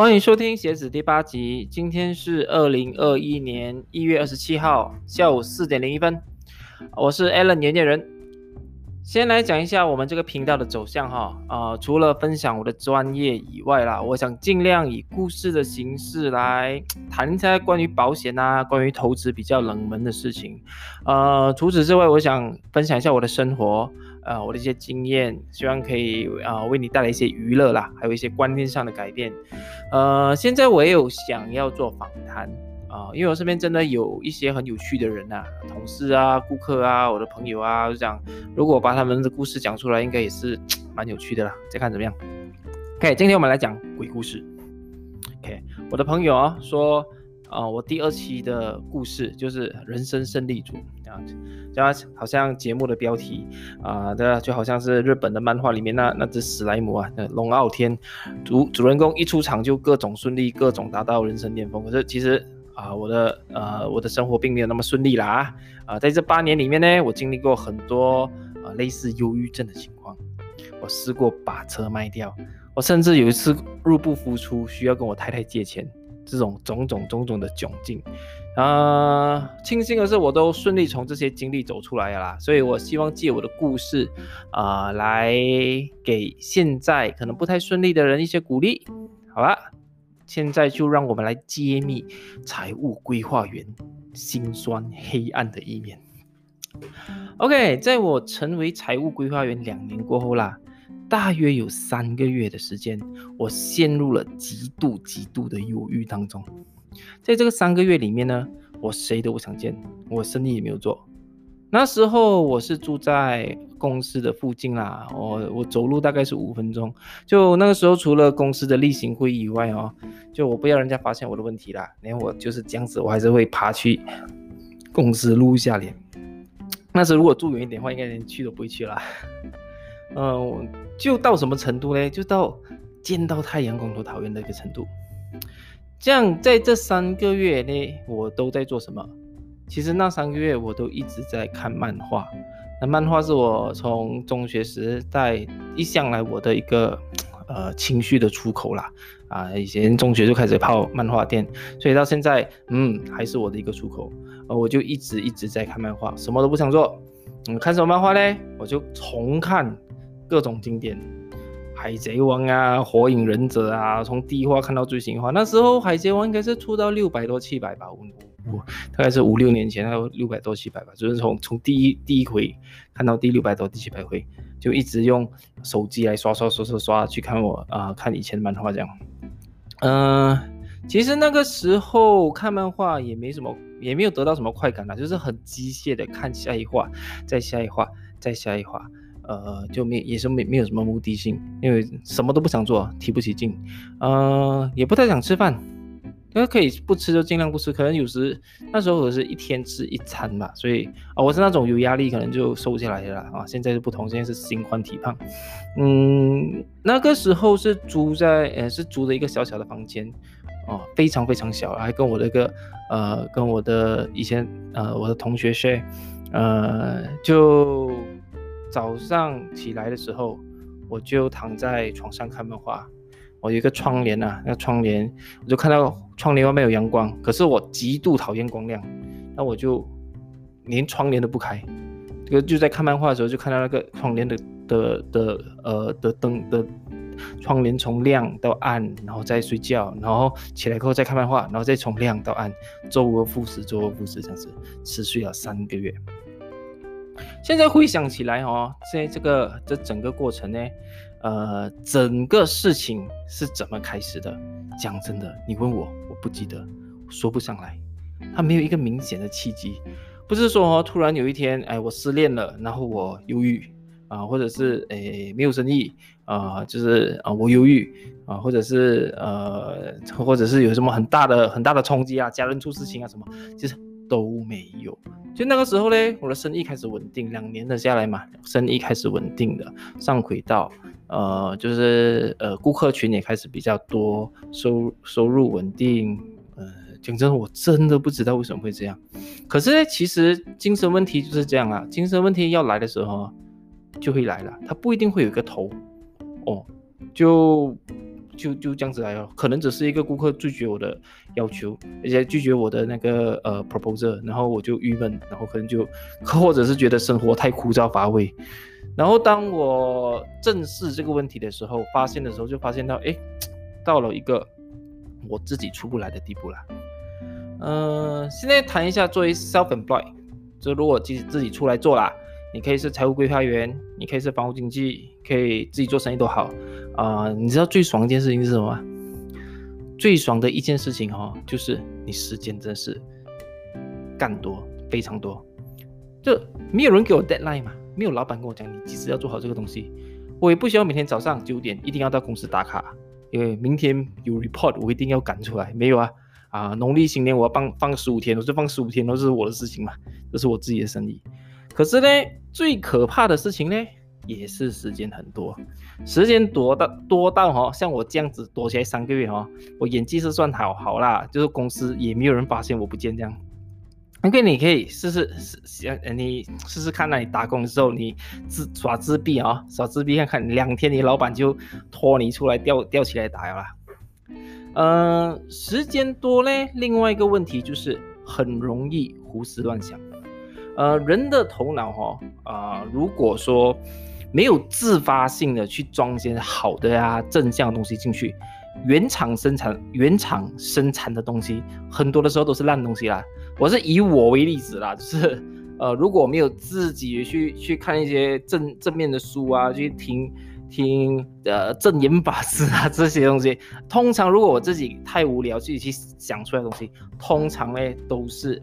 欢迎收听《鞋子》第八集。今天是二零二一年一月二十七号下午四点零一分，我是 Allen 年年人。先来讲一下我们这个频道的走向哈，啊，除了分享我的专业以外啦，我想尽量以故事的形式来 谈一下关于保险啊、关于投资比较冷门的事情。呃，除此之外，我想分享一下我的生活，呃，我的一些经验，希望可以啊为你带来一些娱乐啦，还有一些观念上的改变。呃，现在我也有想要做访谈。啊，因为我身边真的有一些很有趣的人呐，同事啊、顾客啊、我的朋友啊，就讲如果把他们的故事讲出来，应该也是蛮有趣的啦。再看怎么样？OK，今天我们来讲鬼故事。OK，我的朋友啊说，啊，我第二期的故事就是人生胜利组这样子，就好像节目的标题啊，对，就好像是日本的漫画里面那那只史莱姆啊，那龙傲天主主人公一出场就各种顺利，各种达到人生巅峰。可是其实。啊，我的呃，我的生活并没有那么顺利啦啊！在这八年里面呢，我经历过很多呃类似忧郁症的情况，我试过把车卖掉，我甚至有一次入不敷出，需要跟我太太借钱，这种种种种种的窘境啊！庆幸的是，我都顺利从这些经历走出来了啦，所以我希望借我的故事啊，来给现在可能不太顺利的人一些鼓励，好了？现在就让我们来揭秘财务规划员心酸黑暗的一面。OK，在我成为财务规划员两年过后啦，大约有三个月的时间，我陷入了极度极度的忧郁当中。在这个三个月里面呢，我谁都不想见，我生意也没有做。那时候我是住在公司的附近啦，我我走路大概是五分钟。就那个时候，除了公司的例行会议以外哦，就我不要人家发现我的问题啦，连我就是这样子，我还是会爬去公司录一下脸。那时如果住远一点的话，应该连去都不会去啦。嗯，就到什么程度呢？就到见到太阳光都讨厌的一个程度。这样在这三个月内，我都在做什么？其实那三个月我都一直在看漫画，那漫画是我从中学时代一向来我的一个呃情绪的出口啦，啊，以前中学就开始泡漫画店，所以到现在嗯还是我的一个出口，呃我就一直一直在看漫画，什么都不想做，嗯看什么漫画呢？我就重看各种经典，海贼王啊，火影忍者啊，从第一话看到最新话，那时候海贼王应该是出到六百多七百吧，我。我大概是五六年前，还有六百多七百吧，就是从从第一第一回看到第六百多第七百回，就一直用手机来刷刷刷刷刷去看我啊看以前的漫画这样。嗯，其实那个时候看漫画也没什么，也没有得到什么快感啦，就是很机械的看下一画，再下一画，再下一画，呃，就没也是没没有什么目的性，因为什么都不想做，提不起劲，呃，也不太想吃饭。因为可以不吃就尽量不吃，可能有时那时候我是一天吃一餐吧，所以啊我是那种有压力可能就瘦下来的了啊。现在是不同，现在是心宽体胖。嗯，那个时候是租在呃是租的一个小小的房间哦，非常非常小，还跟我的一个呃跟我的以前呃我的同学 share，呃就早上起来的时候我就躺在床上看漫画。我有一个窗帘啊，那窗帘，我就看到窗帘外面有阳光，可是我极度讨厌光亮，那我就连窗帘都不开。这个就在看漫画的时候，就看到那个窗帘的的的呃的灯的窗帘从亮到暗，然后再睡觉，然后起来后再看漫画，然后再从亮到暗，周而复始，周而复始这样子，持续了三个月。现在回想起来哦，在这个这整个过程呢。呃，整个事情是怎么开始的？讲真的，你问我，我不记得，说不上来。他没有一个明显的契机，不是说突然有一天，哎，我失恋了，然后我忧郁啊，或者是哎没有生意啊，就是啊我忧郁啊，或者是呃，或者是有什么很大的很大的冲击啊，家人出事情啊什么，其实都没有。就那个时候嘞，我的生意开始稳定，两年的下来嘛，生意开始稳定的上轨道。呃，就是呃，顾客群也开始比较多，收收入稳定。呃，讲真，我真的不知道为什么会这样。可是，其实精神问题就是这样啊，精神问题要来的时候就会来了，它不一定会有一个头哦，就就就这样子来了，可能只是一个顾客拒绝我的要求，而且拒绝我的那个呃 proposal，然后我就郁闷，然后可能就 或者是觉得生活太枯燥乏味。然后当我正视这个问题的时候，发现的时候就发现到，哎，到了一个我自己出不来的地步了。嗯，现在谈一下作为 self-employed，就如果自己自己出来做啦，你可以是财务规划员，你可以是房屋经纪，可以自己做生意都好。啊，你知道最爽一件事情是什么吗？最爽的一件事情哦，就是你时间真是干多，非常多，就没有人给我 deadline 嘛。没有老板跟我讲你几时要做好这个东西，我也不需要每天早上九点一定要到公司打卡，因为明天有 report 我一定要赶出来。没有啊，啊，农历新年我要放放十五天，我就放十五天，都是我的事情嘛，这是我自己的生意。可是呢，最可怕的事情呢，也是时间很多，时间多到多到哈，像我这样子躲起来三个月哈，我演技是算好好啦，就是公司也没有人发现我不见这样。OK，你可以试试试，你试试看，那你打工的时候，你自耍自闭啊，耍自闭看看，两天你老板就拖你出来吊吊起来打了。嗯，时间多呢，另外一个问题就是很容易胡思乱想。呃，人的头脑哈啊，如果说没有自发性的去装一些好的呀正向的东西进去，原厂生产原厂生产的东西，很多的时候都是烂东西啦。我是以我为例子啦，就是呃，如果没有自己去去看一些正正面的书啊，去听听呃正言法师啊这些东西，通常如果我自己太无聊，自己去想出来的东西，通常呢都是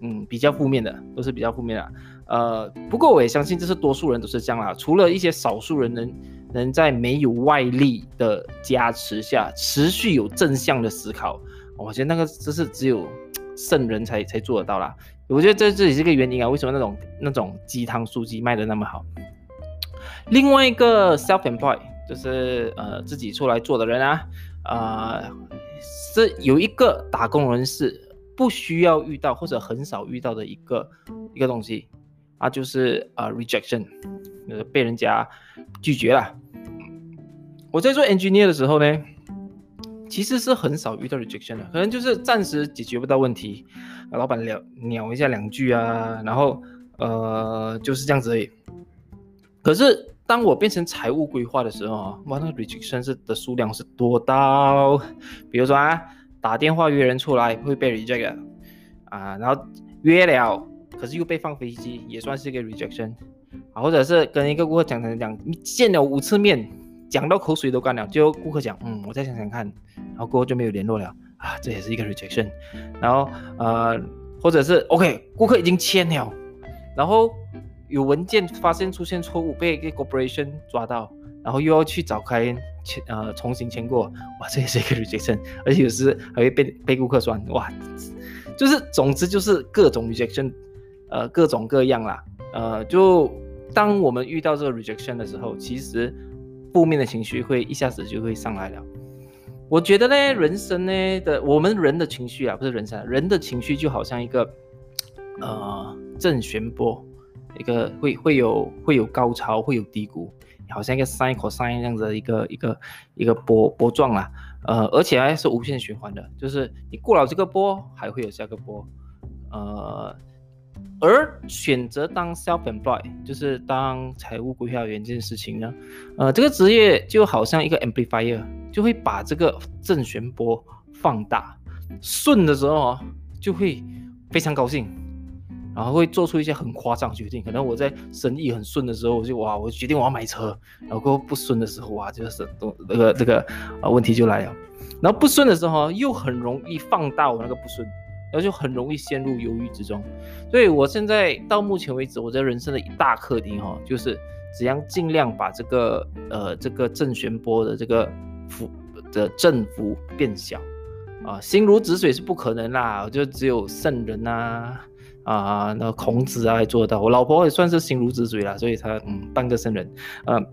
嗯比较负面的，都是比较负面的。呃，不过我也相信这是多数人都是这样啦，除了一些少数人能能在没有外力的加持下持续有正向的思考，我觉得那个这是只有。圣人才才做得到啦，我觉得这这也是个原因啊。为什么那种那种鸡汤书籍卖的那么好？另外一个 self-employed 就是呃自己出来做的人啊，呃是有一个打工人士不需要遇到或者很少遇到的一个一个东西啊，就是呃 rejection，呃被人家拒绝了。我在做 engineer 的时候呢。其实是很少遇到 rejection 的，可能就是暂时解决不到问题，老板聊鸟一下两句啊，然后呃就是这样子而已。可是当我变成财务规划的时候啊，哇，那 rejection 是的数量是多到，比如说啊，打电话约人出来会被 reject 啊，然后约了，可是又被放飞机，也算是一个 rejection 啊，或者是跟一个顾客讲讲讲，你见了五次面。讲到口水都干了，就顾客讲，嗯，我再想想看，然后过后就没有联络了啊，这也是一个 rejection。然后呃，或者是 OK，顾客已经签了，然后有文件发现出现错误，被一个 corporation 抓到，然后又要去找开签呃重新签过，哇，这也是一个 rejection，而且有时还会被被顾客说，哇，就是总之就是各种 rejection，呃，各种各样啦，呃，就当我们遇到这个 rejection 的时候，其实。负面的情绪会一下子就会上来了。我觉得呢，人生呢的我们人的情绪啊，不是人生，人的情绪就好像一个呃正弦波，一个会会有会有高潮，会有低谷，好像一个 cycle sine 这样子的一个一个一个波波状啊，呃，而且还是无限循环的，就是你过了这个波，还会有下个波，呃。而选择当 self-employed，就是当财务规划员这件事情呢，呃，这个职业就好像一个 amplifier，就会把这个正弦波放大。顺的时候就会非常高兴，然后会做出一些很夸张决定。可能我在生意很顺的时候，我就哇，我决定我要买车。然后不顺的时候，哇，就是都那个这个啊问题就来了。然后不顺的时候又很容易放大我那个不顺。然后就很容易陷入忧郁之中，所以我现在到目前为止，我在人生的一大课题哈，就是怎样尽量把这个呃这个正弦波的这个幅的振幅变小啊，心如止水是不可能啦，就只有圣人呐啊，啊那孔子啊也做到，我老婆也算是心如止水啦，所以她嗯半个圣人，嗯，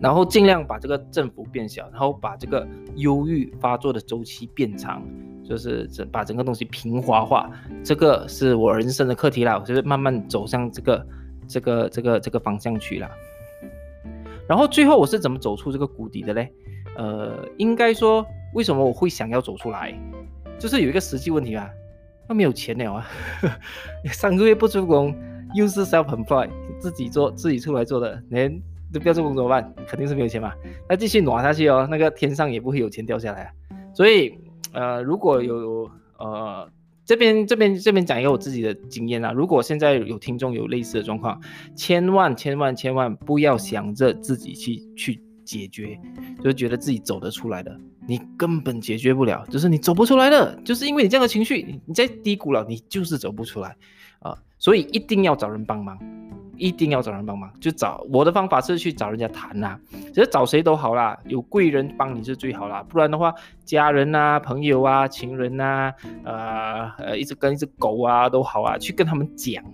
然后尽量把这个振幅变小，然后把这个忧郁发作的周期变长。就是整把整个东西平滑化，这个是我人生的课题啦。我就是慢慢走向这个这个这个这个方向去了。然后最后我是怎么走出这个谷底的嘞？呃，应该说为什么我会想要走出来，就是有一个实际问题啊，他没有钱了啊，三个月不出工，又是 self-employed，自己做自己出来做的，连都不要做工怎么办？肯定是没有钱嘛。那继续挪下去哦，那个天上也不会有钱掉下来。啊所以，呃，如果有呃这边这边这边讲一个我自己的经验啊，如果现在有听众有类似的状况，千万千万千万不要想着自己去去解决，就是觉得自己走得出来的，你根本解决不了，就是你走不出来的，就是因为你这样的情绪，你在低谷了，你就是走不出来啊，所以一定要找人帮忙。一定要找人帮忙，就找我的方法是去找人家谈呐，其实找谁都好啦，有贵人帮你是最好啦，不然的话，家人啊、朋友啊、情人呐，呃呃，一只跟一只狗啊都好啊，去跟他们讲，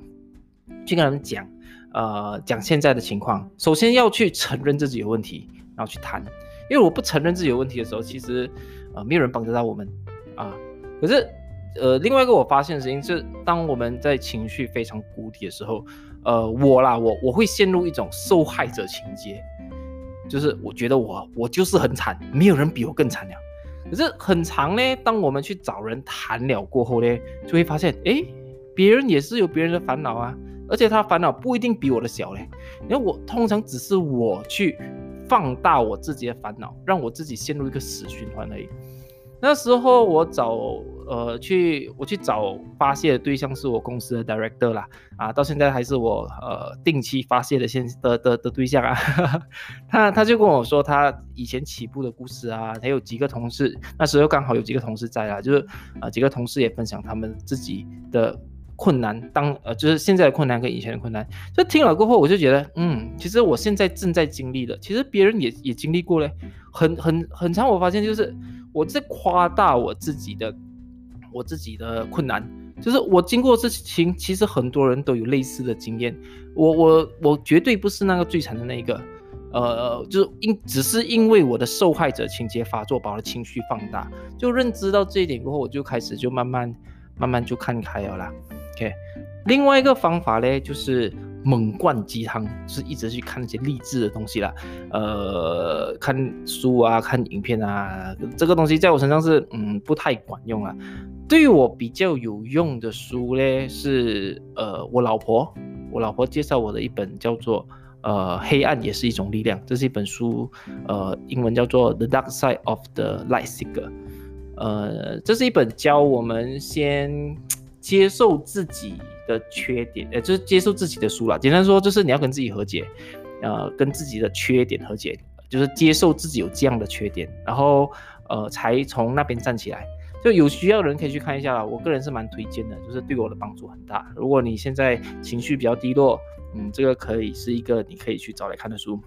去跟他们讲，呃，讲现在的情况，首先要去承认自己有问题，然后去谈，因为我不承认自己有问题的时候，其实呃没有人帮得到我们啊，可是呃另外一个我发现的事情是，当我们在情绪非常谷底的时候。呃，我啦，我我会陷入一种受害者情节，就是我觉得我我就是很惨，没有人比我更惨了。可是很长呢，当我们去找人谈了过后呢，就会发现，哎，别人也是有别人的烦恼啊，而且他烦恼不一定比我的小嘞。因为我通常只是我去放大我自己的烦恼，让我自己陷入一个死循环而已。那时候我找呃去我去找发泄的对象是我公司的 director 啦，啊，到现在还是我呃定期发泄的现的的的对象啊。他他就跟我说他以前起步的故事啊，还有几个同事，那时候刚好有几个同事在啊，就是啊几个同事也分享他们自己的困难，当呃就是现在的困难跟以前的困难。就听了过后，我就觉得嗯，其实我现在正在经历的，其实别人也也经历过嘞，很很很长，我发现就是。我在夸大我自己的，我自己的困难，就是我经过事情，其实很多人都有类似的经验。我我我绝对不是那个最惨的那一个，呃，就是因只是因为我的受害者情节发作，把我的情绪放大。就认知到这一点过后，我就开始就慢慢慢慢就看开了啦。OK，另外一个方法呢，就是。猛灌鸡汤，是一直去看那些励志的东西啦，呃，看书啊，看影片啊，这个东西在我身上是嗯不太管用啊。对于我比较有用的书呢，是呃我老婆，我老婆介绍我的一本叫做呃黑暗也是一种力量，这是一本书，呃英文叫做 The Dark Side of the Light Seeker，呃这是一本教我们先接受自己。的缺点，呃，就是接受自己的书了。简单说，就是你要跟自己和解，呃，跟自己的缺点和解，就是接受自己有这样的缺点，然后，呃，才从那边站起来。就有需要的人可以去看一下啦。我个人是蛮推荐的，就是对我的帮助很大。如果你现在情绪比较低落，嗯，这个可以是一个你可以去找来看的书。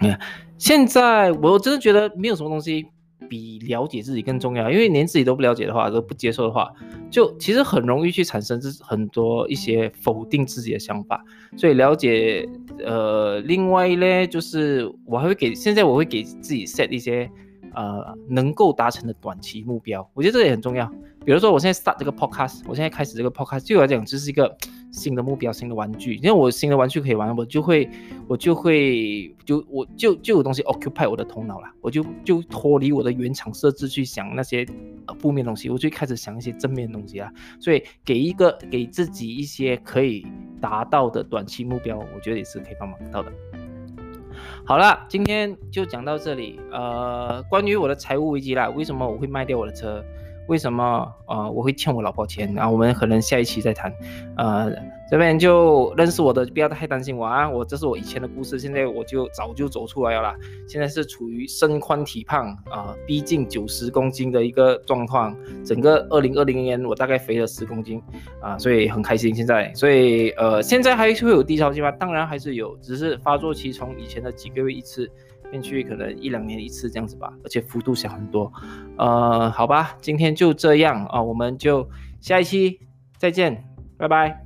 嗯，现在我真的觉得没有什么东西。比了解自己更重要，因为连自己都不了解的话，都不接受的话，就其实很容易去产生这很多一些否定自己的想法。所以了解，呃，另外呢，就是我还会给现在我会给自己 set 一些呃能够达成的短期目标，我觉得这也很重要。比如说我现在 start 这个 podcast，我现在开始这个 podcast，对我来讲就是一个。新的目标，新的玩具，因为我新的玩具可以玩，我就会，我就会，就我就就有东西 occupy 我的头脑了，我就就脱离我的原厂设置去想那些负面东西，我就开始想一些正面的东西啊。所以给一个给自己一些可以达到的短期目标，我觉得也是可以帮忙到的。好了，今天就讲到这里。呃，关于我的财务危机啦，为什么我会卖掉我的车？为什么呃我会欠我老婆钱？然后我们可能下一期再谈。呃，这边就认识我的不要太担心我啊，我这是我以前的故事，现在我就早就走出来了啦。现在是处于身宽体胖啊，逼近九十公斤的一个状况。整个二零二零年我大概肥了十公斤啊，所以很开心现在。所以呃现在还是会有低潮期吗？当然还是有，只是发作期从以前的几个月一次。变去可能一两年一次这样子吧，而且幅度小很多。呃，好吧，今天就这样啊，我们就下一期再见，拜拜。